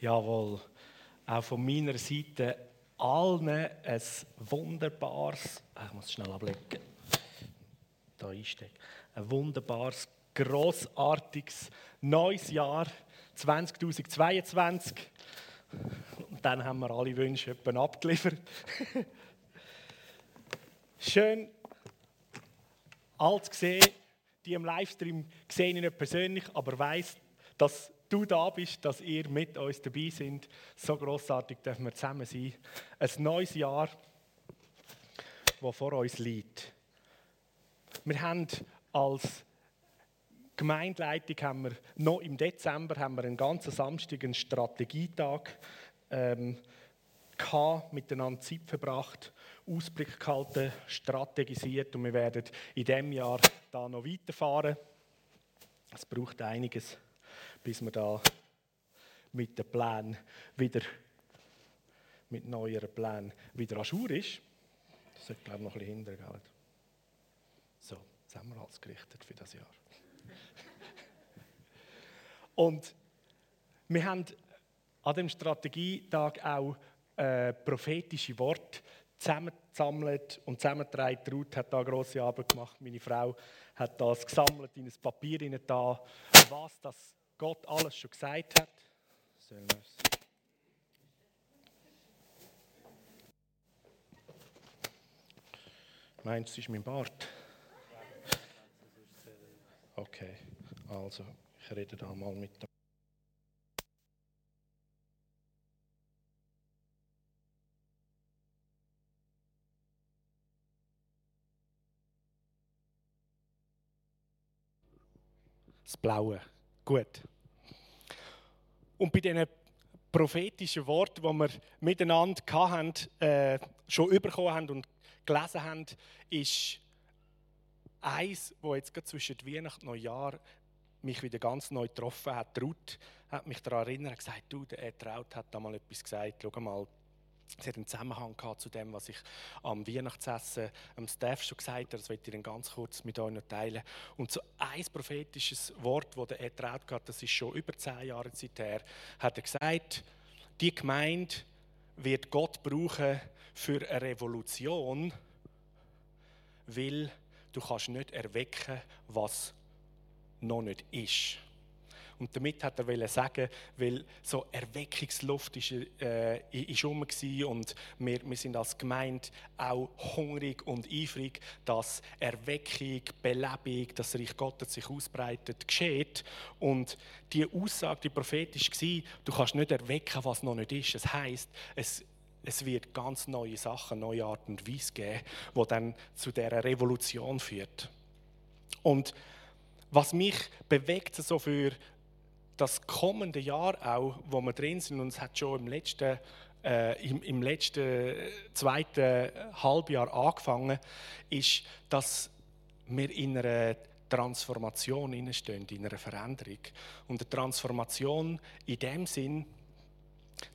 Jawohl, auch von meiner Seite allen ein wunderbares, ah, ich muss schnell ablegen, da einstecken, ein wunderbares, grossartiges neues Jahr 2022. Und dann haben wir alle Wünsche abgeliefert. Schön, alt gesehen, die im Livestream sehe ich nicht persönlich, aber weiß, dass du da bist, dass ihr mit uns dabei sind. So großartig dürfen wir zusammen sein. Ein neues Jahr, das vor uns liegt. Wir haben als Gemeindeleitung haben wir noch im Dezember haben wir einen ganzen Samstag einen Strategietag ähm, gehabt, miteinander Zeit verbracht, Ausblick gehalten, strategisiert und wir werden in diesem Jahr da noch weiterfahren. Es braucht einiges bis man da mit den Plänen wieder, mit neueren Plänen wieder an Schur ist. Das sollte, glaube ich, noch ein bisschen hintergehen. So, jetzt haben wir alles gerichtet für das Jahr. Und wir haben an dem Strategietag auch äh, prophetische Worte zusammengesammelt und zusammengetragen. Ruth hat da eine grosse Arbeit gemacht. Meine Frau hat das gesammelt in ein Papier da, was das Gott alles schon gesagt hat. Meinst du, es ist mein Bart? Okay, also ich rede da mal mit dem. Das Blaue. Gut. Und bei diesen prophetischen Worten, die wir miteinander hatten, äh, schon bekommen haben und gelesen haben, ist eins, das jetzt gerade zwischen Weihnachten und Neujahr mich wieder ganz neu getroffen hat. Ruth hat mich daran erinnert und gesagt, du, der Traut hat da mal etwas gesagt. Schau mal, es hat einen Zusammenhang gehabt zu dem, was ich am Weihnachtsessen am Staff schon gesagt habe. Das möchte ich dann ganz kurz mit euch noch teilen. Und so ein prophetisches Wort, das er traut hat, das ist schon über zehn Jahre her, hat er gesagt, die Gemeinde wird Gott brauchen für eine Revolution, weil du kannst nicht erwecken, was noch nicht ist. Und damit hat er sagen, weil so Erweckungsluft ist, äh, ist rum und wir, wir sind als Gemeinde auch hungrig und eifrig, dass Erweckung, Belebung, das Reich Gottes sich ausbreitet, geschieht. Und die Aussage, die prophetisch war, du kannst nicht erwecken, was noch nicht ist. Das heißt, es es wird ganz neue Sachen, neue Art und Weise geben, die dann zu dieser Revolution führt. Und was mich bewegt so für das kommende Jahr auch, wo wir drin sind, und es hat schon im letzten, äh, im, im, letzten zweiten Halbjahr angefangen, ist, dass wir in einer Transformation stehen, in einer Veränderung. Und eine Transformation in dem Sinn,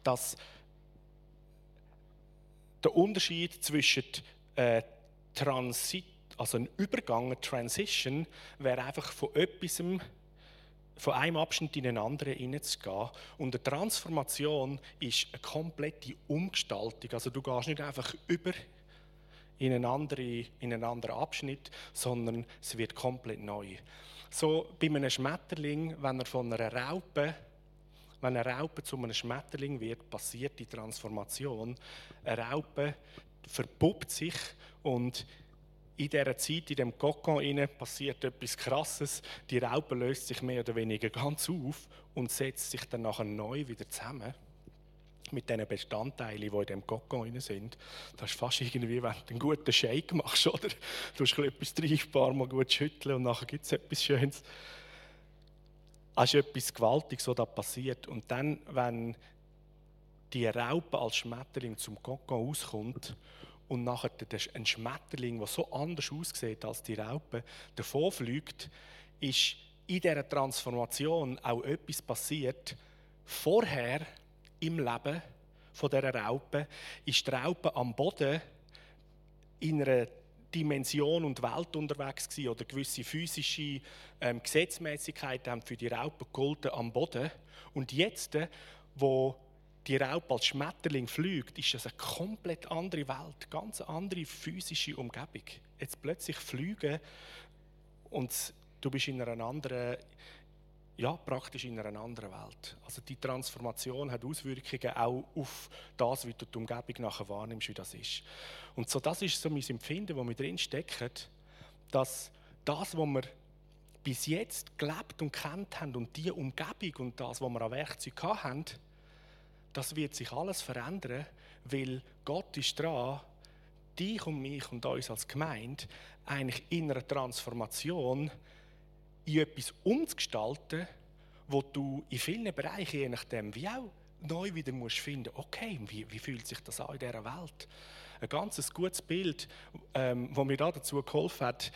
dass der Unterschied zwischen äh, Transit, also ein Übergang, eine Transition, wäre einfach von etwas von einem Abschnitt in einen anderen hineinzugehen. Und eine Transformation ist eine komplette Umgestaltung. Also du gehst nicht einfach über in einen, anderen, in einen anderen Abschnitt, sondern es wird komplett neu. So bei einem Schmetterling, wenn er von einer Raupe, wenn eine Raupe zu einem Schmetterling wird, passiert die Transformation. Eine Raupe verpuppt sich und in dieser Zeit, in dem Kokon passiert etwas Krasses. Die Raupe löst sich mehr oder weniger ganz auf und setzt sich dann nachher neu wieder zusammen mit den Bestandteilen, die in dem Kokon sind. Das ist fast irgendwie, wenn du einen guten Shake machst, oder? Du hast etwas drin, ein paar Mal gut schütteln und nachher gibt es etwas Schönes. Das ist etwas Gewaltiges, was da passiert. Und dann, wenn die Raupe als Schmetterling zum Kokon auskommt und nachher ein Schmetterling, der so anders aussieht als die Raupe, davonfliegt, ist in dieser Transformation auch etwas passiert. Vorher im Leben von dieser Raupe ist die Raupe am Boden in einer Dimension und Welt unterwegs gewesen, oder gewisse physische ähm, Gesetzmäßigkeiten haben für die Raupe gegolten am Boden. Und jetzt, wo die Raupe als Schmetterling fliegt, ist das eine komplett andere Welt, ganz andere physische Umgebung. Jetzt plötzlich fliegen und du bist in einer anderen, ja, praktisch in einer anderen Welt. Also die Transformation hat Auswirkungen auch auf das, wie du die Umgebung nachher wahrnimmst, wie das ist. Und so das ist so mein Empfinden, wo wir drin stecken, dass das, was wir bis jetzt gelebt und kennt haben und die Umgebung und das, was wir an Werkzeug haben, das wird sich alles verändern, weil Gott ist dran, dich und mich und uns als Gemeinde eigentlich in einer Transformation in etwas umzugestalten, wo du in vielen Bereichen, je nachdem, wie auch neu wieder musst finden, okay, wie, wie fühlt sich das an in dieser Welt? Ein ganz gutes Bild, ähm, das mir da dazu geholfen hat,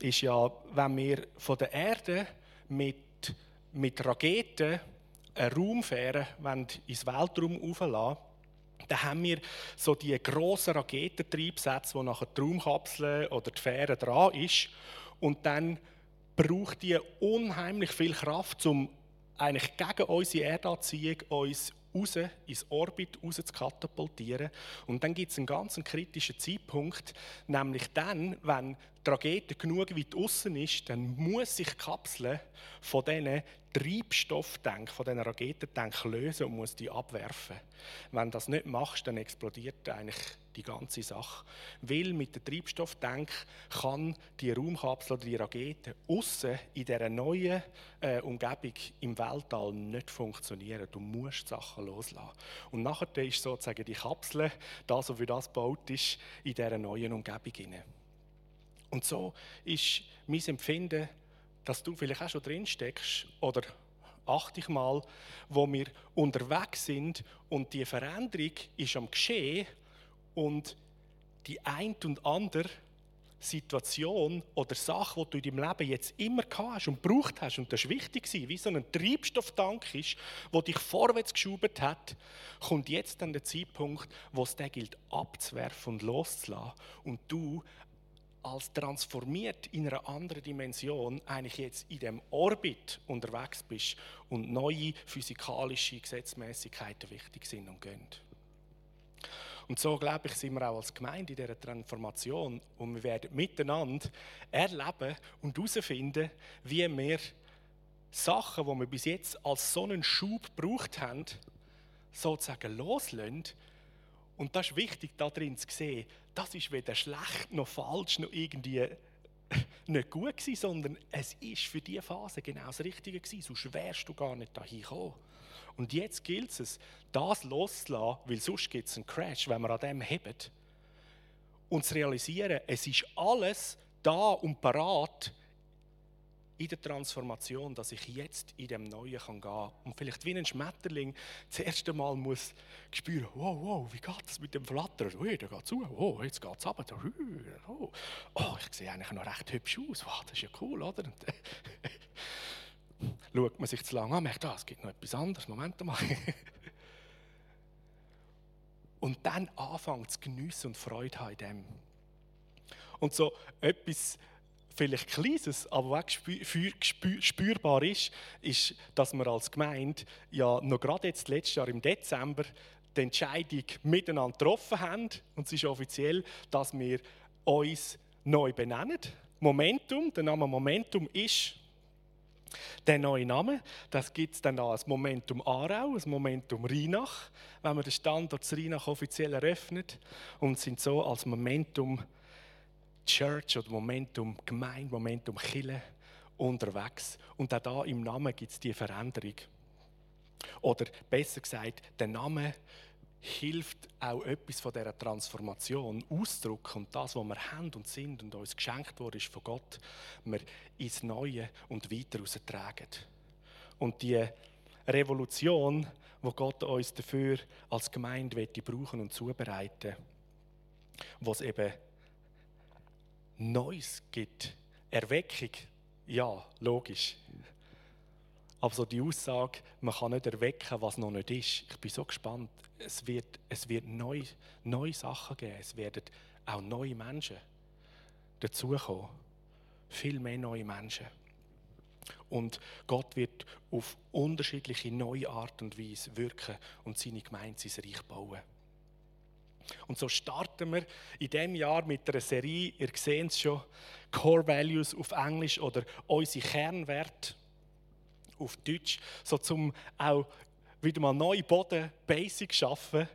ist ja, wenn wir von der Erde mit, mit Raketen eine Raumfähre ins Weltraum auflassen dann haben wir so die grossen Raketentriebsätze, wo nachher die Raumkapsel oder die Fähre dran ist. Und dann braucht die unheimlich viel Kraft, um eigentlich gegen unsere Erdanziehung uns raus, ins Orbit raus zu katapultieren. Und dann gibt es einen ganz kritischen Zeitpunkt, nämlich dann, wenn die Rakete genug weit außen ist, dann muss sich die Kapsel von diesen Treibstofftank, von diesen Raketentank lösen und muss die abwerfen. Wenn du das nicht machst, dann explodiert eigentlich die ganze Sache. Weil mit dem Treibstofftank kann die Raumkapsel oder die Rakete außen in dieser neuen äh, Umgebung im Weltall nicht funktionieren. Du musst Sachen loslassen. Und nachher ist sozusagen die Kapsel, das, für das gebaut ist, in dieser neuen Umgebung hinein. Und so ist mein Empfinden, dass du vielleicht auch schon drin steckst oder achte ich mal, wo wir unterwegs sind und die Veränderung ist am Geschehen und die ein und andere Situation oder Sache, die du in deinem Leben jetzt immer gehabt hast und gebraucht hast, und das ist wichtig wie so ein Treibstofftank ist, der dich vorwärts geschoben hat, kommt jetzt dann der Zeitpunkt, wo es den gilt abzuwerfen und loszulassen. Und du als transformiert in einer anderen Dimension eigentlich jetzt in dem Orbit unterwegs bist und neue physikalische Gesetzmäßigkeiten wichtig sind und gehen. Und so, glaube ich, sind wir auch als Gemeinde in dieser Transformation und wir werden miteinander erleben und herausfinden, wie wir Sachen, die wir bis jetzt als so einen Schub gebraucht haben, sozusagen loslösen. Und das ist wichtig, da drin zu sehen, das ist weder schlecht noch falsch noch irgendwie nicht gut gewesen, sondern es ist für diese Phase genau das Richtige gewesen, sonst wärst du gar nicht dahin gekommen. Und jetzt gilt es, das loszulassen, weil sonst gibt es einen Crash, wenn wir an dem heben. Und zu realisieren, es ist alles da und parat, in der Transformation, dass ich jetzt in dem Neuen gehen kann. Und vielleicht wie ein Schmetterling das erste Mal muss spüren, wow, wow, wie geht das mit dem Flattern? Ui, da geht zu, oh, jetzt geht es runter. Oh, oh, ich sehe eigentlich noch recht hübsch aus. Wow, das ist ja cool, oder? Und, schaut man sich zu lange an, merkt, ah, es gibt noch etwas anderes. Moment mal. und dann anfangen zu geniessen und Freude haben in dem. Und so etwas vielleicht Kleines, aber auch spürbar ist, ist, dass wir als Gemeinde ja noch gerade jetzt letztes Jahr im Dezember die Entscheidung miteinander getroffen haben und es ist offiziell, dass wir uns neu benennen. Momentum, der Name Momentum ist der neue Name. Das gibt es dann als Momentum Aarau, als Momentum Rheinach, wenn man den Standort Rheinach offiziell eröffnet und sind so als Momentum Church oder Momentum Gemeinde, Momentum Kille unterwegs. Und auch da im Namen gibt es die Veränderung. Oder besser gesagt, der Name hilft auch etwas von dieser Transformation auszudrücken und das, was wir haben und sind und uns geschenkt wurde von Gott, wir ins Neue und weiter austragen. Und die Revolution, wo Gott uns dafür als Gemeinde brauchen und zubereiten, was eben Neues gibt. Erweckung, ja, logisch. Aber so die Aussage, man kann nicht erwecken, was noch nicht ist. Ich bin so gespannt. Es wird, es wird neue, neue Sachen geben. Es werden auch neue Menschen dazukommen. Viel mehr neue Menschen. Und Gott wird auf unterschiedliche neue Art und Weise wirken und seine Gemeinde, sein Reich bauen. Und so starten wir in diesem Jahr mit einer Serie, ihr seht es schon, Core Values auf Englisch oder unsere Kernwerte auf Deutsch, so zum auch wieder mal neue Boden, Basics schaffen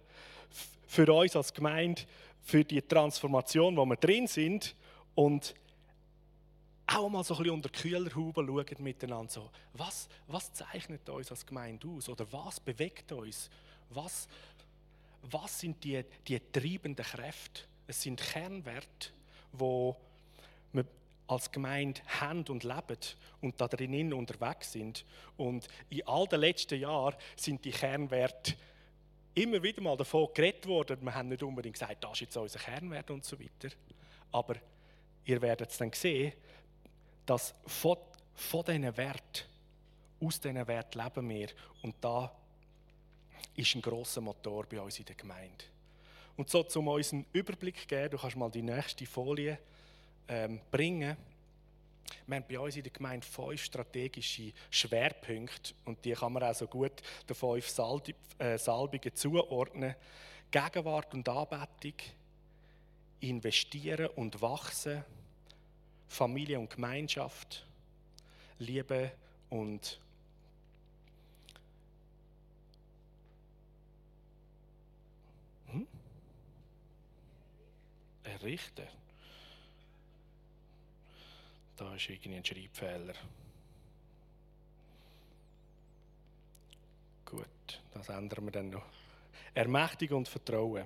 für uns als Gemeinde, für die Transformation, wo wir drin sind und auch mal so ein bisschen unter Kühlerhaube schauen miteinander. So, was, was zeichnet uns als Gemeinde aus? Oder was bewegt uns? Was, was sind die, die treibenden Kräfte? Es sind Kernwerte, wo wir als Gemeinde haben und leben und da drinnen unterwegs sind. Und in all den letzten Jahren sind die Kernwerte immer wieder mal davon geredet worden. Wir haben nicht unbedingt gesagt, das ist jetzt unser Kernwert und so weiter. Aber ihr werdet es dann sehen, dass von, von diesen Werten, aus diesen Werten leben wir. Und da ist ein grosser Motor bei uns in der Gemeinde. Und so, um uns einen Überblick zu geben, du kannst mal die nächste Folie ähm, bringen. Wir haben bei uns in der Gemeinde fünf strategische Schwerpunkte und die kann man also gut den fünf Salb äh, Salbungen zuordnen. Gegenwart und Anbetung, investieren und wachsen, Familie und Gemeinschaft, Liebe und errichten. Da ist irgendwie ein Schreibfehler. Gut, das ändern wir dann noch. Ermächtigung und Vertrauen.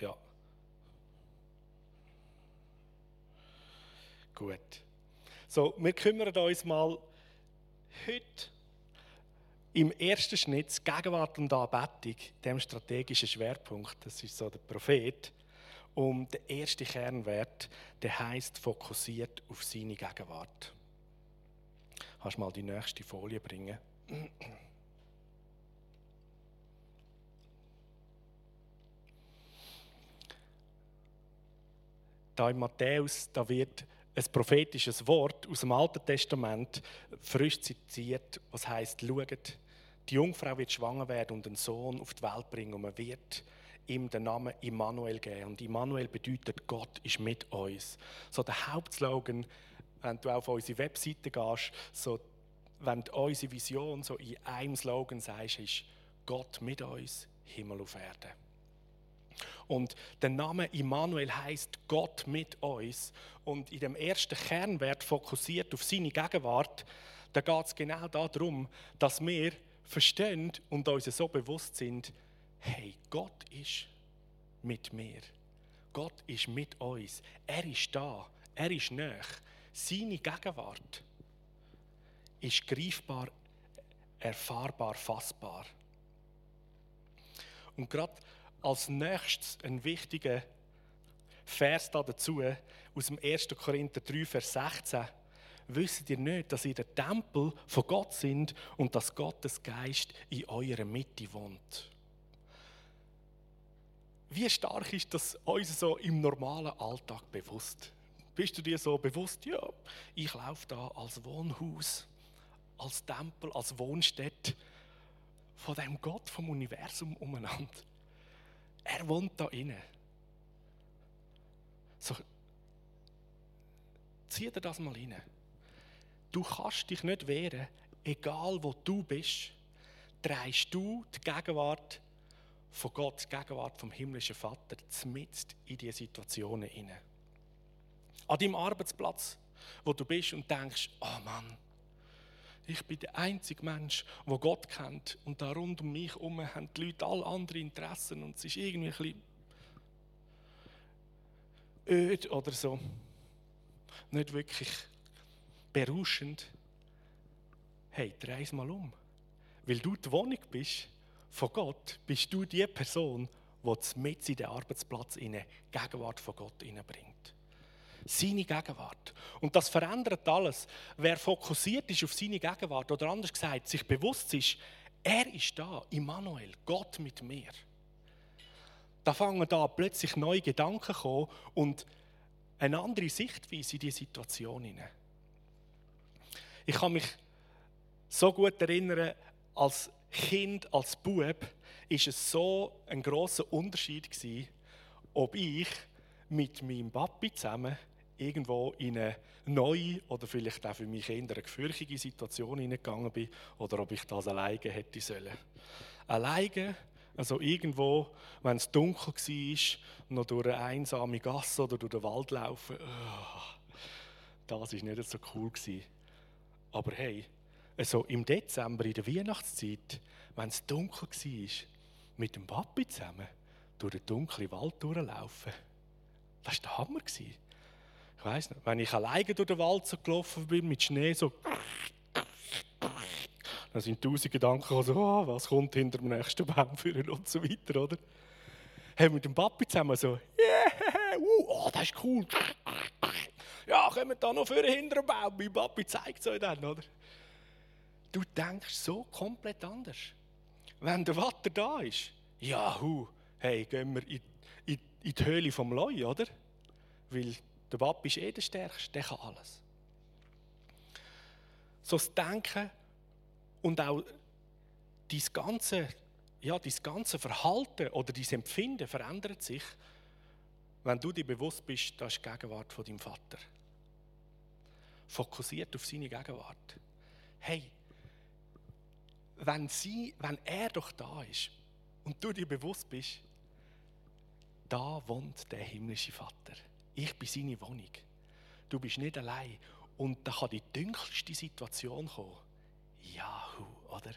Ja. Gut. So, wir kümmern uns mal heute im ersten Schnitt Gegenwart und Anbetung, dem strategischen Schwerpunkt, das ist so der Prophet, um den ersten Kernwert, der heißt fokussiert auf seine Gegenwart. Kannst mal die nächste Folie bringen? Da in Matthäus, da wird ein prophetisches Wort aus dem Alten Testament frisch zitiert, was heißt: Schaut, die Jungfrau wird schwanger werden und einen Sohn auf die Welt bringen und man wird ihm den Namen Immanuel geben. Und Immanuel bedeutet, Gott ist mit uns. So der Hauptslogan, wenn du auf unsere Webseite gehst, so, wenn du unsere Vision so in einem Slogan sagst, ist Gott mit uns, Himmel auf Erde. Und der Name Immanuel heißt Gott mit uns. Und in dem ersten Kernwert fokussiert auf seine Gegenwart, da geht es genau darum, dass wir verstehen und uns so bewusst sind, hey, Gott ist mit mir. Gott ist mit uns. Er ist da. Er ist nah. Seine Gegenwart ist greifbar, erfahrbar, fassbar. Und gerade als nächstes ein wichtiger Vers dazu aus dem 1. Korinther 3, Vers 16. Wisst ihr nicht, dass ihr der Tempel von Gott sind und dass Gottes Geist in eurer Mitte wohnt? Wie stark ist das uns so im normalen Alltag bewusst? Bist du dir so bewusst, ja, ich laufe da als Wohnhaus, als Tempel, als Wohnstätte von dem Gott vom Universum umeinander. Er wohnt da inne. So, zieh dir das mal rein. Du kannst dich nicht wehren, egal wo du bist, drehst du die Gegenwart von Gott, die Gegenwart vom himmlischen Vater, zumindest in diese Situationen hinein. An deinem Arbeitsplatz, wo du bist und denkst, oh Mann, ich bin der einzige Mensch, der Gott kennt und da rund um mich herum haben die Leute alle andere Interessen und es ist irgendwie ein bisschen öd oder so. Nicht wirklich berauschend. Hey, dreh es mal um. Weil du die Wohnung bist von Gott, bist du die Person, die mit in den Arbeitsplatz in Gegenwart von Gott hineinbringt. Seine Gegenwart. Und das verändert alles. Wer fokussiert ist auf seine Gegenwart oder anders gesagt, sich bewusst ist, er ist da, Immanuel, Gott mit mir. Da fangen da plötzlich neue Gedanken kommen und eine andere Sichtweise in die Situation hinein. Ich kann mich so gut erinnern, als Kind, als Bub, ist es so ein großer Unterschied gewesen, ob ich mit meinem Papi zusammen irgendwo in eine neue oder vielleicht auch für mich eher eine gefürchtige Situation hineingegangen bin oder ob ich das alleine hätte sollen. Alleine, also irgendwo, wenn es dunkel war, noch durch eine einsame Gasse oder durch den Wald laufen, oh, das war nicht so cool. Gewesen. Aber hey, also im Dezember, in der Weihnachtszeit, wenn es dunkel war, mit dem Papi zusammen durch den dunklen Wald durchlaufen, das war der Hammer. Ich weiss nicht, wenn ich alleine durch den Wald so gelaufen bin, mit Schnee so. Dann sind tausend Gedanken so, oh, was kommt hinter dem nächsten Baum führen und so weiter, oder? Hey, mit dem Papi zusammen so, yeah, uh, oh, das ist cool. Wir da noch für hinter dem Baum. Mein Papi zeigt es euch dann, oder? Du denkst so komplett anders. Wenn der Vater da ist, ja, hu, hey, gehen wir in, in, in die Höhle vom Leu, oder? Weil der Papi ist eh der Stärkste, der kann alles. So das Denken und auch dein ganze, ja, ganze Verhalten oder dein Empfinden verändert sich, wenn du dir bewusst bist, das ist die Gegenwart von deinem Vater. Fokussiert auf seine Gegenwart. Hey, wenn, sie, wenn er doch da ist und du dir bewusst bist, da wohnt der himmlische Vater. Ich bin seine Wohnung. Du bist nicht allein. Und da kann die dunkelste Situation kommen. Jahu, oder?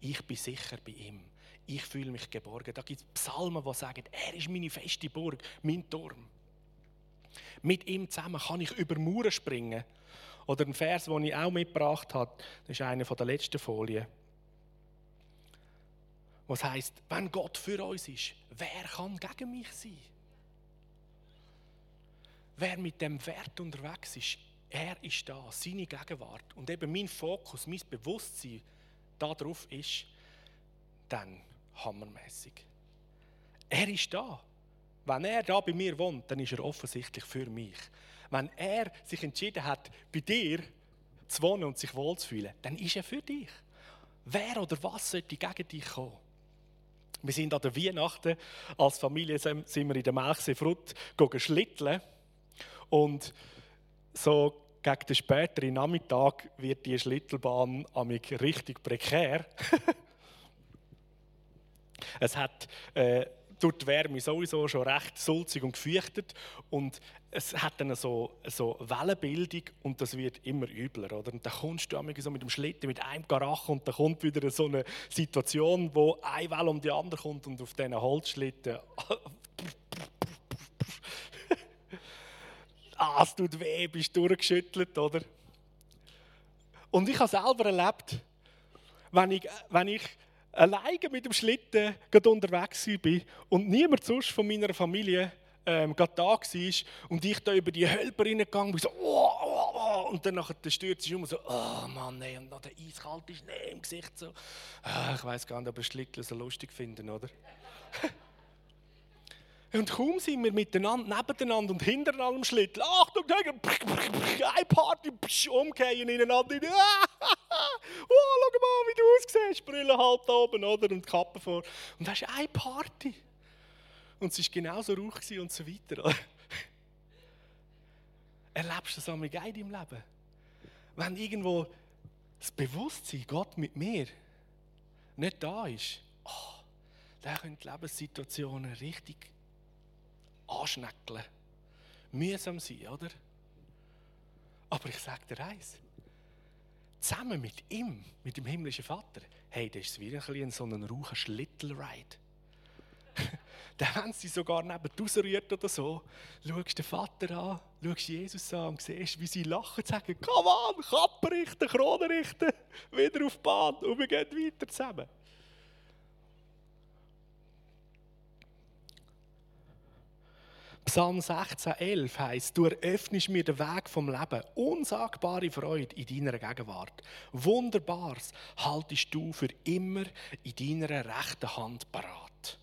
Ich bin sicher bei ihm. Ich fühle mich geborgen. Da gibt es Psalmen, die sagen, er ist meine feste Burg, mein Turm. Mit ihm zusammen kann ich über Mauern springen. Oder ein Vers, den ich auch mitgebracht habe, das ist einer der letzten Folien. Was heißt, wenn Gott für uns ist, wer kann gegen mich sein? wer mit dem Wert unterwegs ist, er ist da, seine Gegenwart. Und eben mein Fokus, mein Bewusstsein darauf ist, dann hammermäßig. Er ist da. Wenn er da bei mir wohnt, dann ist er offensichtlich für mich. Wenn er sich entschieden hat, bei dir zu wohnen und sich wohlzufühlen, dann ist er für dich. Wer oder was sollte gegen dich kommen? Wir sind an der Weihnachten als Familie sind wir in der Melchsee Frut schlitteln. Und so gegen den späteren Nachmittag wird die Schlittelbahn richtig prekär. es hat äh, durch die Wärme sowieso schon recht sulzig und gefürchtet und es hat dann so, so Wellenbildung und das wird immer übler. Oder? Und dann kommst du so mit dem Schlitten, mit einem Garach und dann kommt wieder so eine Situation, wo eine Welle um die andere kommt und auf diesen Holzschlitten ah, es tut weh, bist durchgeschüttelt, oder? Und ich habe selber erlebt, wenn ich, wenn ich alleine mit dem Schlitten unterwegs bin und niemand sonst von meiner Familie ähm, da war und ich da über die Hölper reingegangen bin, so, oh, oh, oh, und dann nachher der stürzt sich um so, oh Mann, ey, und noch der eiskalte Schnee im Gesicht so. Ah, ich weiß gar nicht, ob ich Schlitteln so lustig finden, oder? Und kaum sind wir miteinander, nebeneinander und hintereinander am Schlittel. Achtung, eine Party, umkehren ineinander. oh, schau mal, wie du aussiehst. Brille halb da oben, oder? Und Kappe vor. Und das ist eine Party. Und es war genauso ruhig und so weiter. Erlebst du das einmal geil im Leben? Wenn irgendwo das Bewusstsein, Gott mit mir, nicht da ist, oh, dann können die Lebenssituationen richtig anschnäckeln. Mühsam sein, oder? Aber ich sage dir eins. Zusammen mit ihm, mit dem himmlischen Vater, hey, das ist wie ein so ein raucher Schlittelride. Dann, wenn sie sogar neben rausrührt oder so, schaust den Vater an, schaust Jesus an und siehst, wie sie lachen und sagen, komm an, Kappen richten, Krone richten, wieder auf die Bahn und wir gehen weiter zusammen. Psalm 16, 11 heißt: Du eröffnest mir den Weg vom Leben, unsagbare Freude in deiner Gegenwart. Wunderbares haltest du für immer in deiner rechten Hand parat.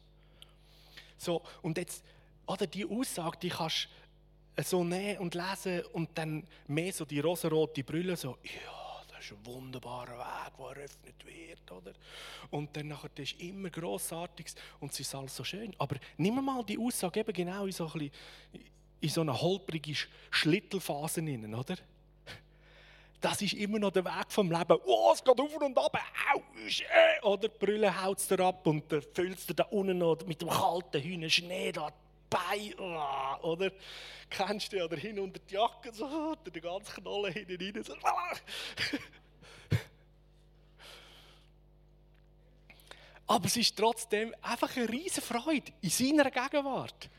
So, und jetzt, oder die Aussage, die kannst du so nehmen und lesen und dann mehr so die rosarote Brille, so, ja, das ist ein wunderbarer Weg, der eröffnet wird, oder? Und dann nachher, das ist immer Grossartiges und es ist alles so schön. Aber nimm mal die Aussage eben genau in so, ein bisschen, in so eine holprige Schlittelphase hinein, oder? Das ist immer noch der Weg vom Leben. Oh, es geht auf und ab, au, äh, oder die Brille haut es dir ab und füllst du da unten noch mit dem kalten Hühner Schnee da Bein, oh, oder? Kennst du, oder hin unter die Jacke, so, unter den ganzen Knollen hinten rein, so. Aber es ist trotzdem einfach eine riesige Freude in seiner Gegenwart.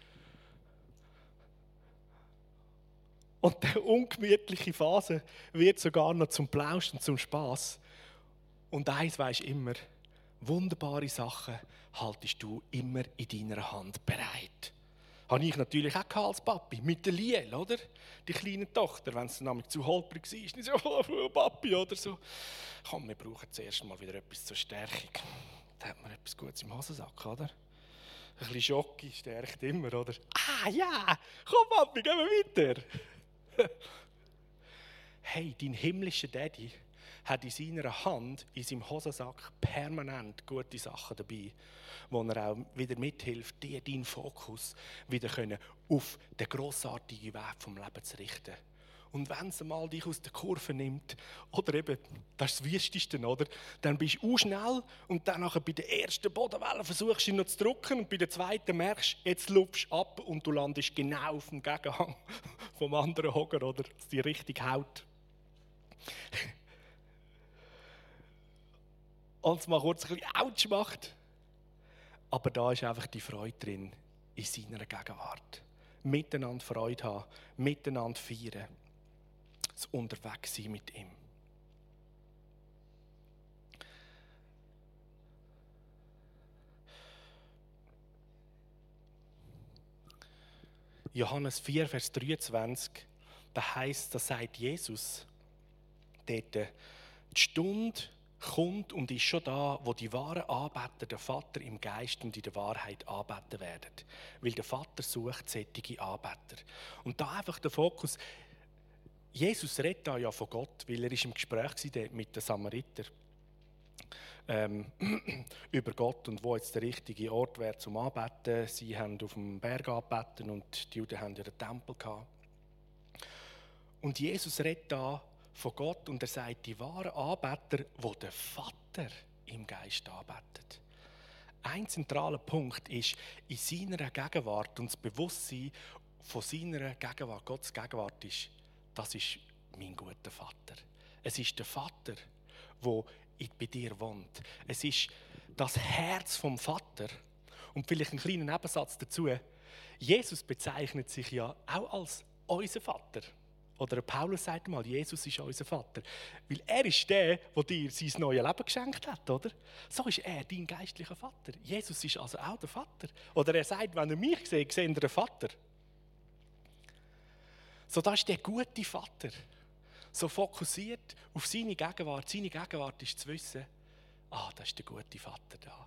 Und die ungemütliche Phase wird sogar noch zum Plausch und zum Spaß. Und eins weisst immer, wunderbare Sachen haltest du immer in deiner Hand bereit. Habe ich natürlich auch als Papi, mit der Liel, oder? Die kleine Tochter, wenn es nämlich zu holprig war, nicht so, oh, Papi, oder so. Komm, wir brauchen zuerst mal wieder etwas zur Stärkung. Da hat man etwas Gutes im Hosensack, oder? Ein bisschen Schocke stärkt immer, oder? Ah, ja, komm, Papi, gehen wir weiter. hey, dein himmlischer Daddy hat in seiner Hand, in seinem Hosensack, permanent gute Sachen dabei, wo er auch wieder mithilft, dir deinen Fokus wieder können auf den grossartigen Weg vom Leben zu richten. Und wenn es mal dich aus der Kurve nimmt, oder eben, das ist das Wüsteste, oder? Dann bist du schnell und dann bei der ersten Bodenwelle versuchst du ihn noch zu drücken und bei der zweiten merkst du, jetzt lupfst du ab und du landest genau auf dem Gegenhang vom anderen Hocker, oder? Dass die richtig haut. Es mal kurz ein bisschen Autsch macht. Aber da ist einfach die Freude drin, in seiner Gegenwart. Miteinander Freude haben, miteinander feiern. Das Unterwegssein mit ihm. Johannes 4, Vers 23, da heißt, da sagt Jesus, dort, die Stunde kommt und ist schon da, wo die wahren Anbeter der Vater im Geist und in der Wahrheit anbeten werden. Weil der Vater sucht solche Anbeter. Und da einfach der Fokus, Jesus redet da ja von Gott, weil er im Gespräch mit den Samariter ähm, über Gott und wo jetzt der richtige Ort wäre zum Anbeten. Sie haben auf dem Berg anbeten und die Juden haben den Tempel gehabt. Und Jesus redet da von Gott und er sagt, die wahren Anbeter, wo der Vater im Geist anbetet. Ein zentraler Punkt ist, in seiner Gegenwart und das Bewusstsein von seiner Gegenwart, Gottes Gegenwart ist, das ist mein guter Vater. Es ist der Vater, wo bei dir wohnt. Es ist das Herz vom Vater. Und vielleicht einen kleinen Nebensatz dazu. Jesus bezeichnet sich ja auch als unser Vater. Oder Paulus sagt mal, Jesus ist unser Vater. Weil er ist der, der dir sein neues Leben geschenkt hat, oder? So ist er dein geistlicher Vater. Jesus ist also auch der Vater. Oder er sagt, wenn er mich sieht, seht ihr den Vater. So, das ist der gute Vater. So fokussiert auf seine Gegenwart. Seine Gegenwart ist zu wissen, ah, das ist der gute Vater da.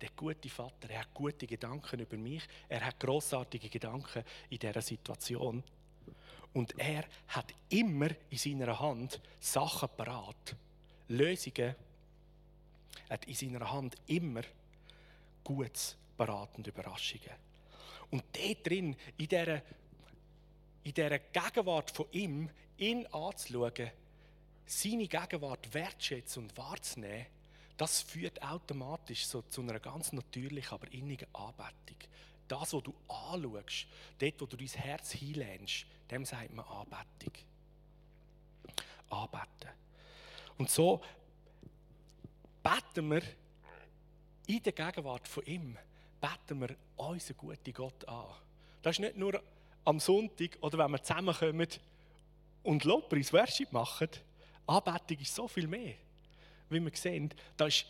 Der gute Vater, er hat gute Gedanken über mich. Er hat großartige Gedanken in dieser Situation. Und er hat immer in seiner Hand Sachen parat. Lösungen. Er hat in seiner Hand immer Gutes parat und Überraschungen. Und dort drin, in dieser, in dieser Gegenwart von ihm, ihn anzuschauen, seine Gegenwart wertschätzen und wahrzunehmen, das führt automatisch so zu einer ganz natürlichen, aber innigen Anbetung das, was du anschaust, dort, wo du dein Herz hinlehnst, dem sagt man Anbetung. Anbeten. Und so beten wir in der Gegenwart von ihm, beten wir unseren guten Gott an. Das ist nicht nur am Sonntag oder wenn wir zusammenkommen und Lobpreis Worship machen. Anbetung ist so viel mehr. Wie wir sehen, da ist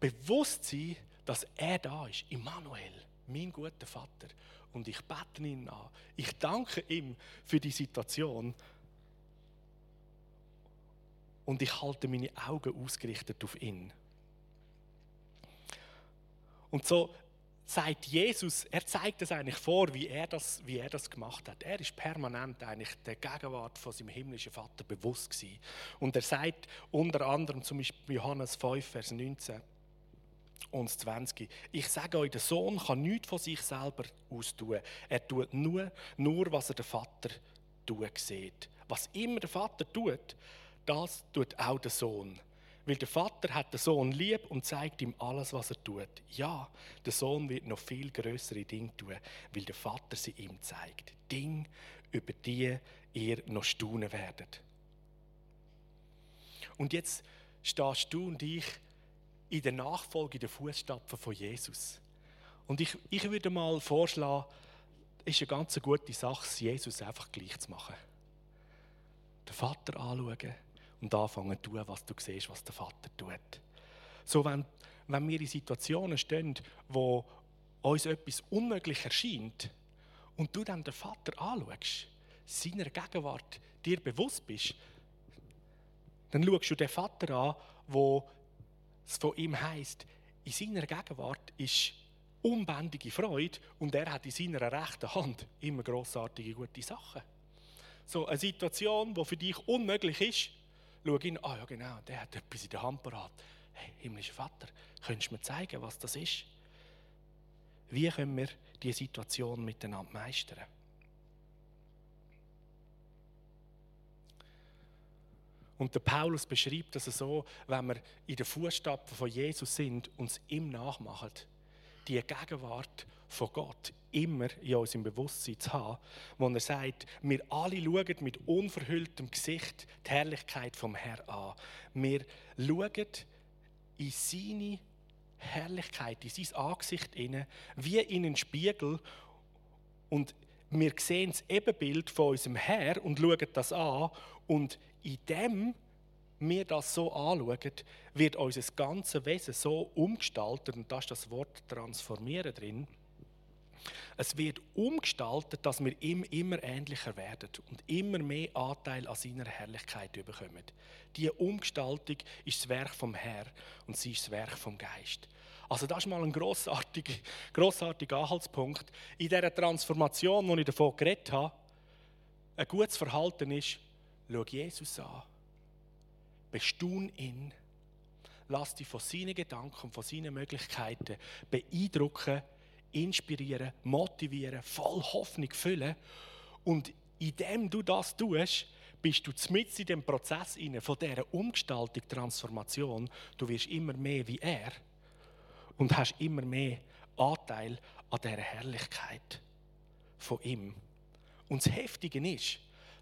Bewusstsein, dass er da ist, Immanuel mein guter Vater. Und ich bete ihn an. Ich danke ihm für die Situation. Und ich halte meine Augen ausgerichtet auf ihn. Und so sagt Jesus, er zeigt es eigentlich vor, wie er, das, wie er das gemacht hat. Er ist permanent eigentlich der Gegenwart von seinem himmlischen Vater bewusst gewesen. Und er sagt unter anderem zum Beispiel Johannes 5, Vers 19 und 20, ich sage euch, der Sohn kann nichts von sich selber austun. Er tut nur, nur was er der Vater tut, sieht. Was immer der Vater tut, das tut auch der Sohn. Weil der Vater hat den Sohn lieb und zeigt ihm alles, was er tut. Ja, der Sohn wird noch viel größere Dinge tun, weil der Vater sie ihm zeigt. Dinge, über die ihr noch staunen werdet. Und jetzt stehst du und ich in der Nachfolge der Fußstapfen von Jesus. Und ich, ich würde mal vorschlagen, ist eine ganz gute Sache, Jesus einfach gleich zu machen. Den Vater anschauen und anfangen zu tun, was du siehst, was der Vater tut. So, wenn, wenn wir in Situationen stehen, wo uns etwas unmöglich erscheint und du dann den Vater anschaust, seiner Gegenwart dir bewusst bist, dann schaust du den Vater an, wo es von ihm heißt, in seiner Gegenwart ist unbändige Freude und er hat in seiner rechten Hand immer großartige gute Sachen. So eine Situation, die für dich unmöglich ist, schau ihn, ah ja genau, der hat etwas in der Hand parat. Hey, himmlischer Vater, könntest du mir zeigen, was das ist? Wie können wir diese Situation miteinander meistern? Und der Paulus beschreibt das so, wenn wir in den Fußstapfen von Jesus sind, uns ihm nachmachen, die Gegenwart von Gott immer in unserem Bewusstsein zu haben, wo er sagt, wir alle schauen mit unverhülltem Gesicht die Herrlichkeit vom Herrn an. Wir schauen in seine Herrlichkeit, in sein Angesicht inne, wie in einen Spiegel und wir sehen das Ebenbild von unserem Herr und schauen das an und in dem wir das so anschauen, wird unser ganzes Wesen so umgestaltet, und da ist das Wort transformieren drin, es wird umgestaltet, dass wir ihm immer ähnlicher werden und immer mehr Anteil an seiner Herrlichkeit bekommen. Diese Umgestaltung ist das Werk vom Herr und sie ist das Werk vom Geist. Also das ist mal ein grossartiger, grossartiger Anhaltspunkt. In dieser Transformation, die ich davon geredet habe, ein gutes Verhalten ist, schau Jesus an, bestaun ihn, lass dich von seinen Gedanken von seinen Möglichkeiten beeindrucken, inspirieren, motivieren, voll Hoffnung füllen. Und indem du das tust, bist du mitten in dem Prozess von dieser Umgestaltung, Transformation. Du wirst immer mehr wie er und hast immer mehr Anteil an dieser Herrlichkeit von ihm. Und das Heftige ist,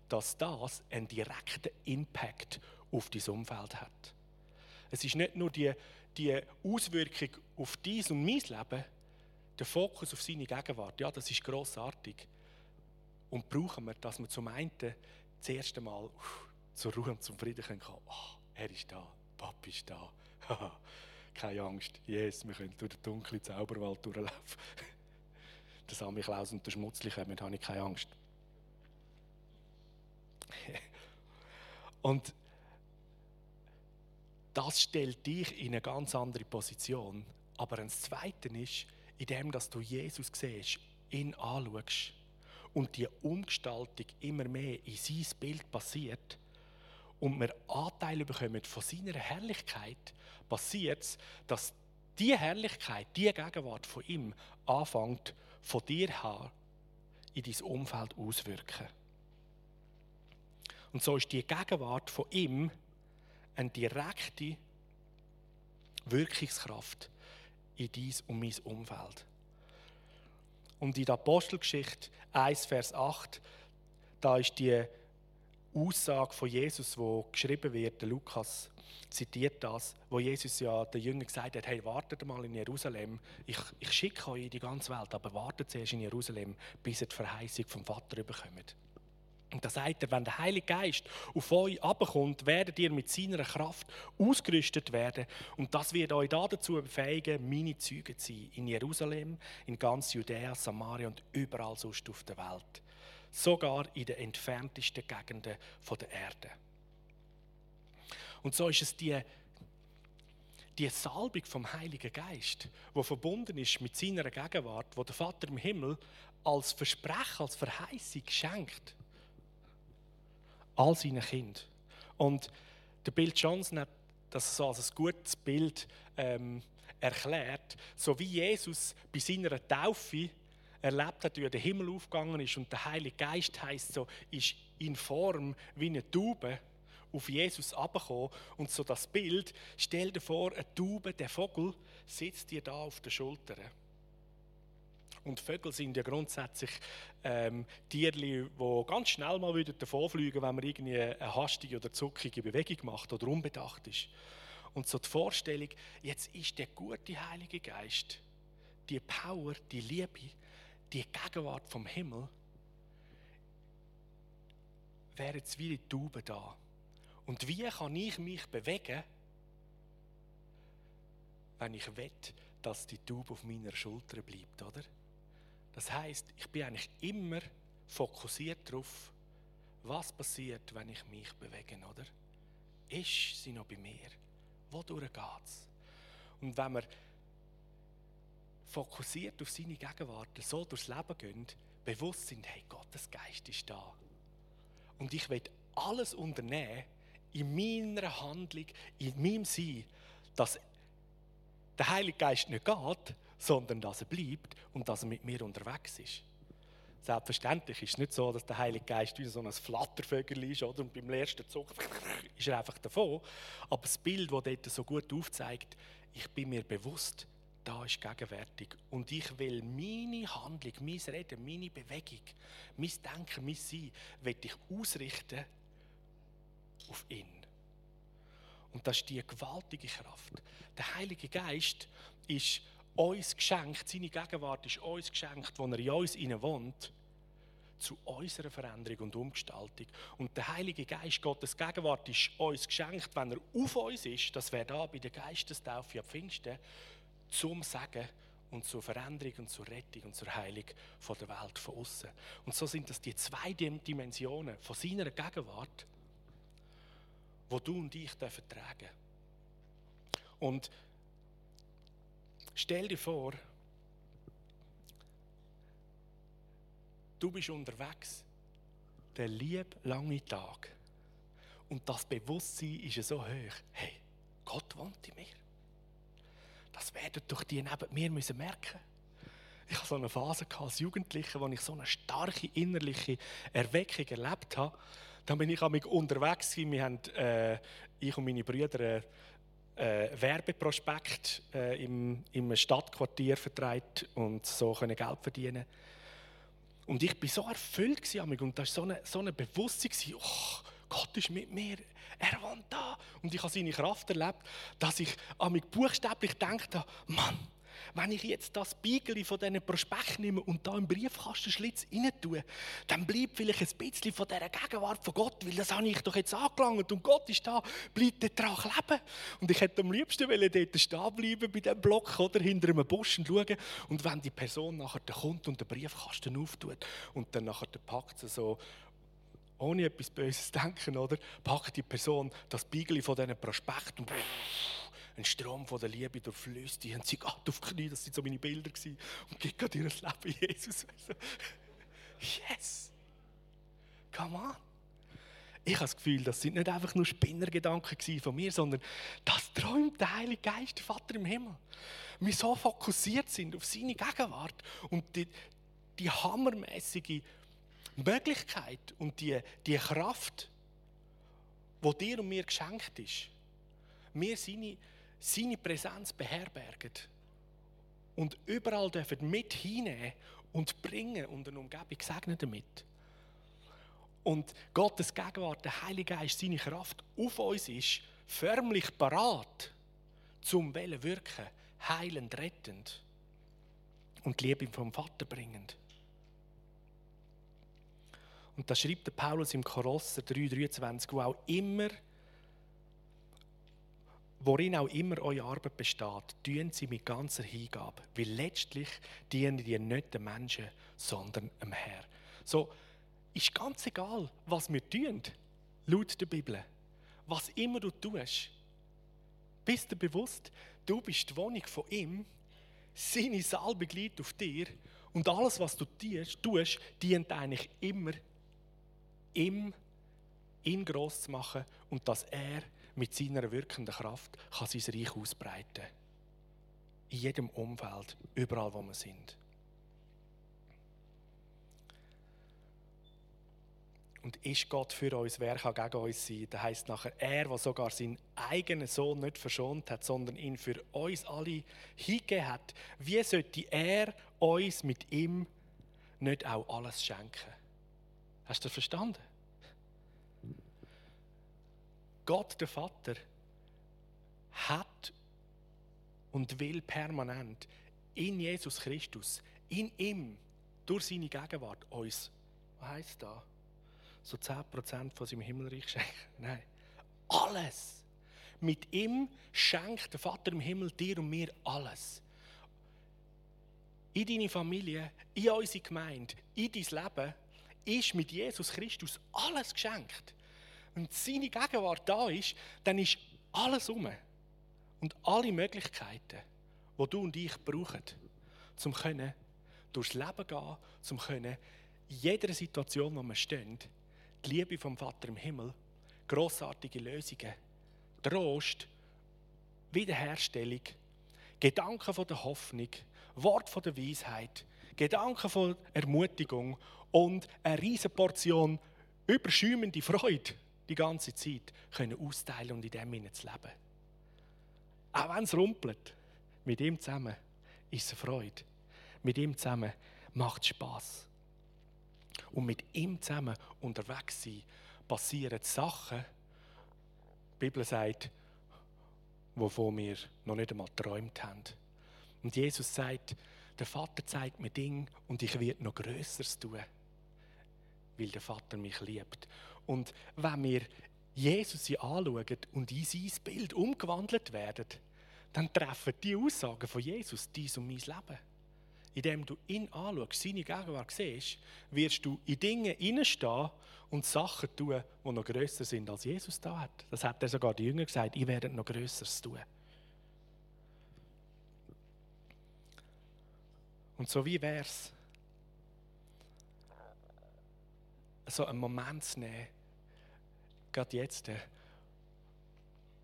dass das einen direkten Impact auf dein Umfeld hat. Es ist nicht nur die, die Auswirkung auf dein und mein Leben, der Fokus auf seine Gegenwart, ja, das ist großartig. Und brauchen wir, dass wir zum einen das erste Mal uff, zur Ruhe und zum Frieden kommen können. Oh, er ist da, Papi ist da. Keine Angst, yes, wir können durch den dunklen Zauberwald durchlaufen. der Samichlaus und der Schmutzli kommen, habe ich keine Angst. Und das stellt dich in eine ganz andere Position. Aber ein Zweite ist, indem dass du Jesus siehst, ihn anschaust und die Umgestaltung immer mehr in sein Bild passiert und wir Anteile bekommen von seiner Herrlichkeit, passiert es, dass die Herrlichkeit, die Gegenwart von ihm anfängt, von dir her in dein Umfeld auswirken. Und so ist die Gegenwart von ihm eine direkte Wirkungskraft in dies und mein Umfeld. Und in der Apostelgeschichte 1, Vers 8, da ist die Aussage von Jesus, wo geschrieben wird, der Lukas zitiert das, wo Jesus ja den Jüngern gesagt hat, hey, wartet mal in Jerusalem, ich, ich schicke euch in die ganze Welt, aber wartet zuerst in Jerusalem, bis ihr die Verheißung vom Vater bekommt. Und da sagt er, wenn der Heilige Geist auf euch abkommt, werdet ihr mit seiner Kraft ausgerüstet werden. Und das wird euch dazu befähigen, meine Züge zu sein. In Jerusalem, in ganz Judäa, Samaria und überall sonst auf der Welt. Sogar in den entferntesten Gegenden der Erde. Und so ist es die, die Salbung vom Heiligen Geist, wo verbunden ist mit seiner Gegenwart, wo der Vater im Himmel als Versprechen, als Verheißung schenkt, all seinen Kindern. Und der Bill Johnson hat das so als ein gutes Bild ähm, erklärt, so wie Jesus bei seiner Taufe erlebt hat, wie der Himmel aufgegangen ist und der Heilige Geist heißt so, ist in Form wie eine Taube auf Jesus abgekommen und so das Bild, stell dir vor, eine Taube, der Vogel sitzt dir da auf der Schulter. Und Vögel sind ja grundsätzlich ähm, Tiere, die ganz schnell mal wieder davonfliegen, wenn man irgendwie eine hastige oder zuckige Bewegung macht oder unbedacht ist. Und so die Vorstellung, jetzt ist der gute Heilige Geist, die Power, die Liebe, die Gegenwart vom Himmel, wäre jetzt wie die Taube da. Und wie kann ich mich bewegen, wenn ich will, dass die Taube auf meiner Schulter bleibt, oder? Das heißt, ich bin eigentlich immer fokussiert darauf, was passiert, wenn ich mich bewege, oder? Ist sie noch bei mir? Wodurch geht es? Und wenn wir fokussiert auf seine Gegenwart so durchs Leben gehen, bewusst sind, hey, Gottes Geist ist da. Und ich will alles unternehmen in meiner Handlung, in meinem Sein, dass der Heilige Geist nicht geht, sondern dass er bleibt und dass er mit mir unterwegs ist. Selbstverständlich ist es nicht so, dass der Heilige Geist wie so ein Flattervögel ist oder? und beim ersten Zug ist er einfach davon. Aber das Bild, das dort so gut aufzeigt, ich bin mir bewusst, da ist gegenwärtig. Und ich will meine Handlung, mein Reden, meine Bewegung, mein Denken, mein Sein, will ich ausrichten auf ihn. Und das ist die gewaltige Kraft. Der Heilige Geist ist uns geschenkt, seine Gegenwart ist uns geschenkt, wo er in uns wohnt, zu unserer Veränderung und Umgestaltung. Und der Heilige Geist, Gottes Gegenwart, ist uns geschenkt, wenn er auf uns ist, das wäre da bei der Geistestaufe am Pfingsten, zum Sagen und zur Veränderung und zur Rettung und zur Heilung von der Welt von außen. Und so sind das die zwei Dimensionen von seiner Gegenwart, wo du und ich dürfen tragen. Und Stell dir vor, du bist unterwegs, der lieb lange Tag. Und das Bewusstsein ist so hoch. Hey, Gott wohnt in mir. Das werden doch die neben mir müssen merken. Ich hatte so eine Phase als Jugendlicher, wo ich so eine starke innerliche Erweckung erlebt habe. Dann bin ich mich unterwegs. Wir haben, äh, ich und meine Brüder äh, Werbeprospekt äh, im, im Stadtquartier vertreibt und so können Geld verdienen Und ich war so erfüllt und da war so eine, so Bewusstsein, oh, Gott ist mit mir, er wohnt da. Und ich habe seine Kraft erlebt, dass ich an mich buchstäblich gedacht Mann, wenn ich jetzt das Beigeli von diesen Prospekt nehme und da im Briefkastenschlitz rein tue, dann bleibt vielleicht ein bisschen von dieser Gegenwart von Gott, weil das habe ich doch jetzt angelangt und Gott ist da, bleibt dort dran kleben. Und ich hätte am liebsten dort stehen bleiben bei diesem Block oder hinter einem Busch und schauen. Und wenn die Person nachher kommt und den Briefkasten auftut und dann nachher packt sie so ohne etwas Böses denken, oder? Packt die Person das Beigeli von diesen Prospekt und ein Strom von der Liebe durchfließt die und sie geht auf die Knie, das sind so meine Bilder gewesen, und gibt gerade ihr Leben Jesus. Yes! Come on! Ich habe das Gefühl, das sind nicht einfach nur Spinnergedanken von mir, sondern das träumt der Heilige Geist, der Vater im Himmel. Wir so fokussiert sind auf seine Gegenwart und die, die hammermäßige Möglichkeit und die, die Kraft, die dir und mir geschenkt ist, wir seine, seine Präsenz beherbergen und überall dürfen mit hinnehmen und bringen und eine Umgebung segnen damit. Und Gottes Gegenwart, der Heilige Geist, seine Kraft auf uns ist, förmlich parat, zum Wellen wirken, heilend, rettend und die Liebe vom Vater bringend. Und da schreibt der Paulus im Kolosser 3,23, wo auch immer worin auch immer eure Arbeit besteht, tun sie mit ganzer Hingabe, weil letztlich dienen die nicht den Menschen, sondern dem Herrn. So ist ganz egal, was wir tun, laut der Bibel. Was immer du tust, Bist du bewusst, du bist die Wohnung von ihm, seine Salbe liegt auf dir und alles, was du tust, dient eigentlich immer ihm, ihn groß zu machen und dass er mit seiner wirkenden Kraft kann sein Reich ausbreiten kann. In jedem Umfeld, überall, wo wir sind. Und ist Gott für uns, wer kann gegen uns sein? Da heißt nachher, er, der sogar seinen eigenen Sohn nicht verschont hat, sondern ihn für uns alle hingegeben hat. Wie sollte er uns mit ihm nicht auch alles schenken? Hast du verstanden? Gott, der Vater, hat und will permanent in Jesus Christus, in ihm, durch seine Gegenwart uns, was heißt das? so 10% von seinem Himmelreich schenken. Nein, alles. Mit ihm schenkt der Vater im Himmel dir und mir alles. In deine Familie, in unsere Gemeinde, in dein Leben ist mit Jesus Christus alles geschenkt. Wenn seine Gegenwart da ist, dann ist alles um. Und alle Möglichkeiten, die du und ich brauchen, um durchs Leben gehen, um in jeder Situation, wo wir stehen, die Liebe vom Vater im Himmel, großartige Lösungen, Trost, Wiederherstellung, Gedanken von der Hoffnung, Wort von der Weisheit, Gedanken von Ermutigung und eine riesige Portion überschäumende Freude die ganze Zeit können austeilen und in dem Sinne zu leben. Auch wenn es rumpelt, mit ihm zusammen ist es eine Freude. Mit ihm zusammen macht es Spass und mit ihm zusammen unterwegs sein, passieren Sachen, die Bibel sagt, wovon wir noch nicht einmal geträumt haben. Und Jesus sagt, der Vater zeigt mir Dinge und ich werde noch Größeres tun, weil der Vater mich liebt. Und wenn wir Jesus anschauen und in sein Bild umgewandelt werden, dann treffen die Aussagen von Jesus dies und mein Leben indem du ihn anschaust, seine Gegenwart siehst, wirst du in Dinge hineinstehen und Sachen tun, die noch grösser sind, als Jesus da hat. Das hat er sogar die Jünger gesagt, ich werde noch Größeres tun. Und so wie wäre es, so einen Moment zu nehmen, gerade jetzt,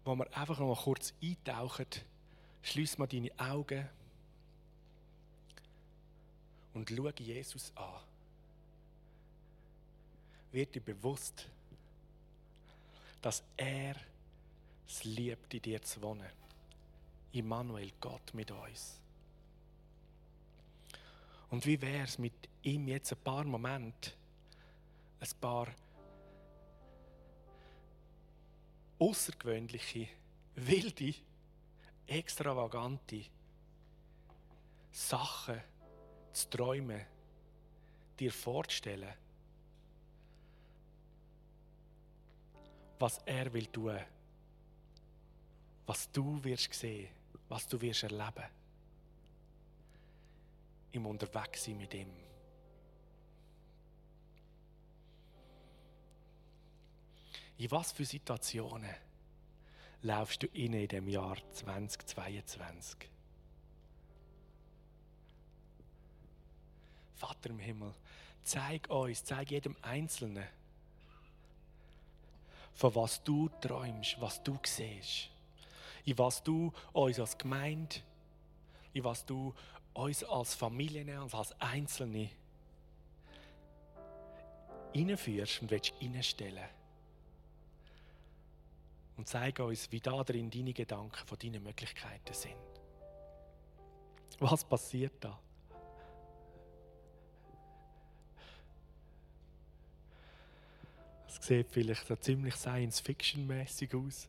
wo wir einfach noch mal kurz eintauchen, schließ mal deine Augen und schau Jesus an. Wird dir bewusst, dass er es liebt, in dir zu wohnen. Immanuel, Gott mit uns. Und wie wäre es mit ihm jetzt ein paar Momente, ein paar außergewöhnliche, wilde, extravagante Sachen zu träumen, dir vorzustellen, was er will tun, was du wirst sehen, was du wirst erleben, im Unterwegssein mit ihm. In was für Situationen laufst du in dem Jahr 2022? Vater im Himmel, zeig uns, zeig jedem Einzelnen, von was du träumst, was du siehst, in was du uns als Gemeinde, in was du uns als Familie, als Einzelne hineinführst und willst hineinstellen. Und zeig uns, wie da drin deine Gedanken von deinen Möglichkeiten sind. Was passiert da? Es sieht vielleicht so ziemlich Science-Fiction-mäßig aus.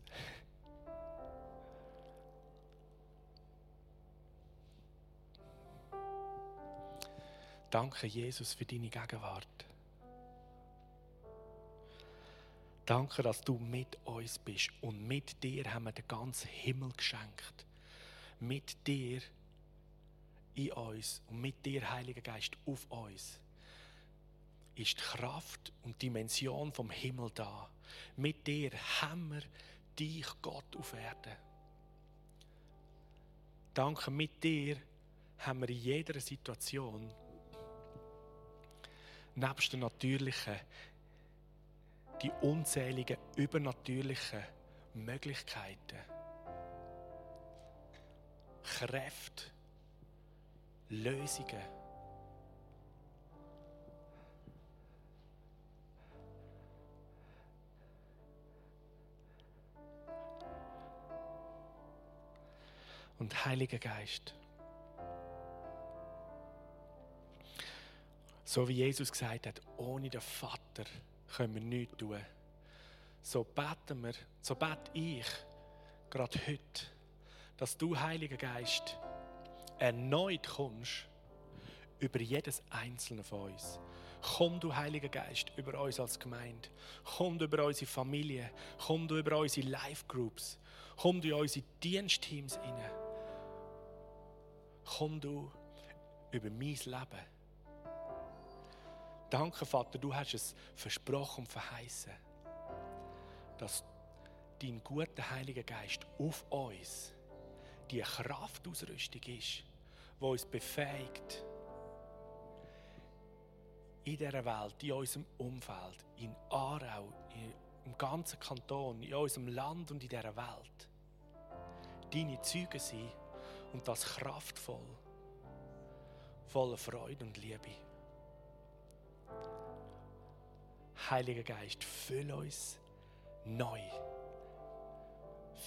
Danke, Jesus, für deine Gegenwart. Danke, dass du mit uns bist. Und mit dir haben wir den ganzen Himmel geschenkt. Mit dir in uns und mit dir, Heiliger Geist, auf uns ist die Kraft und Dimension vom Himmel da. Mit dir haben wir dich, Gott, auf Erden. Danke, mit dir haben wir in jeder Situation, nebst der natürlichen, die unzähligen übernatürlichen Möglichkeiten, Kräfte, Lösungen. Und Heiliger Geist, so wie Jesus gesagt hat, ohne den Vater können wir nichts tun. So beten wir, so bete ich gerade heute, dass du, Heiliger Geist, erneut kommst über jedes einzelne von uns. Komm du, Heiliger Geist, über uns als Gemeinde. Komm du über unsere Familie. Komm du über unsere Life-Groups. Komm du in unsere Dienstteams hinein. Komm du über mein Leben. Danke, Vater, du hast es versprochen und verheißen, dass dein guter Heiliger Geist auf uns die Kraftausrüstung ist, die uns befähigt, in dieser Welt, in unserem Umfeld, in Aarau, im ganzen Kanton, in unserem Land und in dieser Welt, deine Züge sind und das kraftvoll, voller Freude und Liebe. Heiliger Geist, füll uns neu.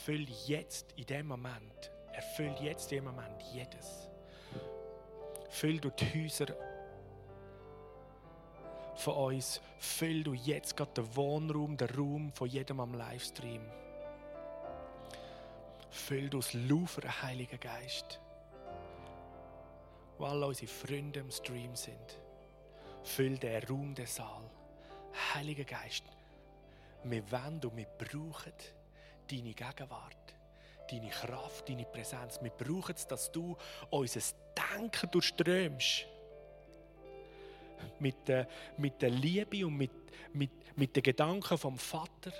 Füll jetzt in dem Moment Erfüll jetzt im Moment jedes. Füll du die Häuser von uns. Füll du jetzt gerade den Wohnraum, den Raum von jedem am Livestream. Füll du das Laufen, Heiliger Geist. Wo alle unsere Freunde im Stream sind. Füll den Raum, den Saal. Heiliger Geist, wir wollen und wir brauchen deine Gegenwart deine Kraft, deine Präsenz. Wir brauchen es, dass du unser Denken durchströmst. Mit der, mit der Liebe und mit, mit, mit den Gedanken vom Vater.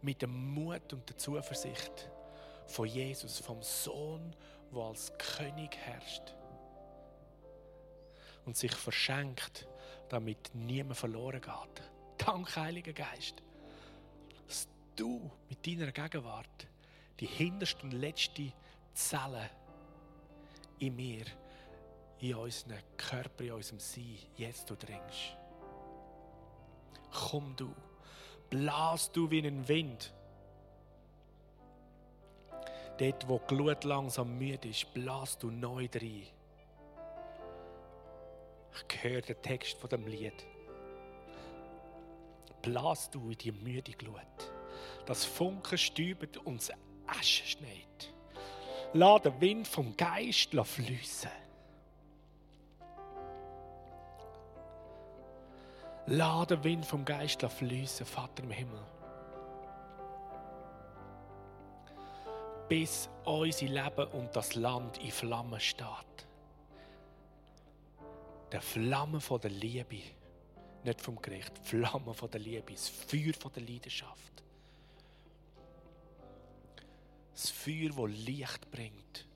Mit dem Mut und der Zuversicht von Jesus, vom Sohn, der als König herrscht und sich verschenkt, damit niemand verloren geht. Dank, Heiliger Geist du mit deiner Gegenwart die hinterste und letzte Zelle in mir, in unserem Körper, in unserem Sein, jetzt du dringst. Komm du, blas du wie ein Wind. Dort, wo die Glut langsam müde ist, blas du neu rein. Ich höre den Text von dem Lied. Blas du in die müde Glut das Funken stübt und das Asche schneit. Lass den Wind vom Geist fließen. Lass den Wind vom Geist fließen, Vater im Himmel. Bis unser Leben und das Land in Flammen steht. Der Flamme von der Liebe, nicht vom Gericht, die Flamme von der Liebe, das Feuer von der Leidenschaft. Das Feuer, das Licht bringt,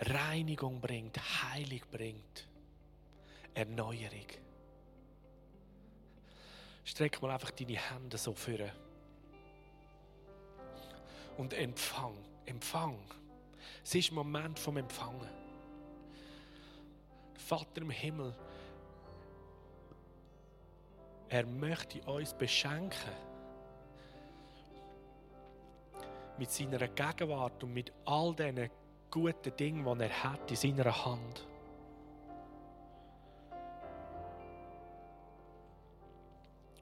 Reinigung bringt, Heilung bringt, Erneuerung. Streck mal einfach deine Hände so vor. Und empfang, empfang. Es ist ein Moment vom Empfangen. Vater im Himmel, er möchte uns beschenken mit seiner Gegenwart und mit all diesen guten Dingen, die er hat in seiner Hand.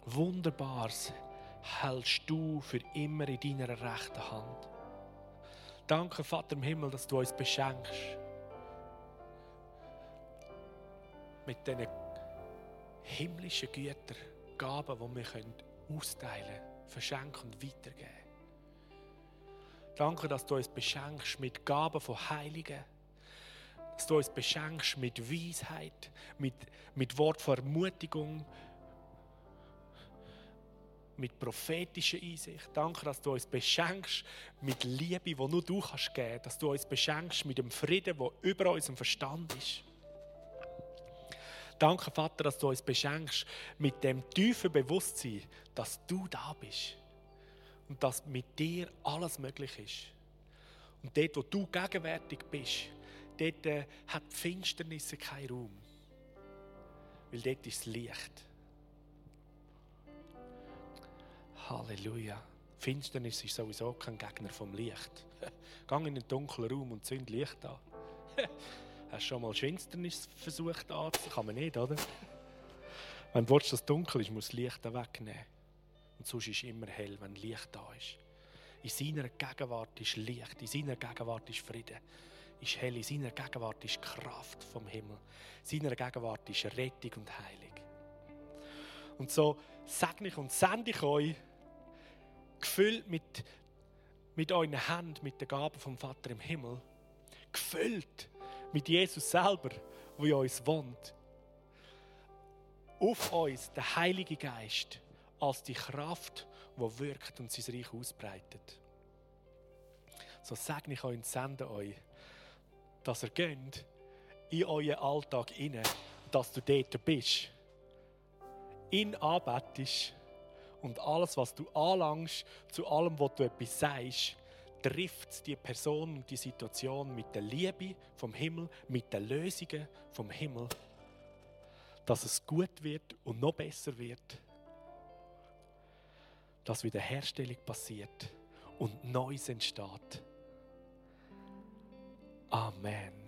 Wunderbares hältst du für immer in deiner rechten Hand. Danke, Vater im Himmel, dass du uns beschenkst. Mit diesen himmlischen Gütern, Gaben, die wir austeilen können, verschenken und weitergeben. Danke, dass du uns beschenkst mit Gaben von Heiligen. Dass du uns beschenkst mit Weisheit, mit, mit Wort von Ermutigung, mit prophetischer Einsicht. Danke, dass du uns beschenkst mit Liebe, die nur du kannst geben. Dass du uns beschenkst mit dem Frieden, der über unserem Verstand ist. Danke, Vater, dass du uns beschenkst mit dem tiefen Bewusstsein, dass du da bist. Und dass mit dir alles möglich ist. Und dort, wo du gegenwärtig bist, dort äh, hat die Finsternis keinen Raum. Weil dort ist das Licht. Halleluja. Finsternis ist sowieso kein Gegner vom Licht. Gang in den dunklen Raum und zünd Licht an. Hast du schon mal Finsternis versucht anzuziehen? Kann man nicht, oder? Wenn du willst, dass es dunkel ist, muss das Licht wegnehmen. Und sonst ist es immer hell, wenn Licht da ist. In seiner Gegenwart ist Licht, in seiner Gegenwart ist Frieden, ist hell, in seiner Gegenwart ist Kraft vom Himmel, in seiner Gegenwart ist Rettung und Heilung. Und so segne ich und sende ich euch, gefüllt mit, mit euren Händen, mit der Gabe vom Vater im Himmel, gefüllt mit Jesus selber, wo in uns wohnt. Auf uns der Heilige Geist als die Kraft, die wirkt und sein Reich ausbreitet. So segne ich euch und sende euch, dass ihr geht in euren Alltag inne, dass du dort bist, ihn anbetest und alles, was du anlangst, zu allem, was du etwas sagst, trifft die Person und die Situation mit der Liebe vom Himmel, mit den Lösungen vom Himmel, dass es gut wird und noch besser wird, dass Wiederherstellung passiert und Neues entsteht. Amen.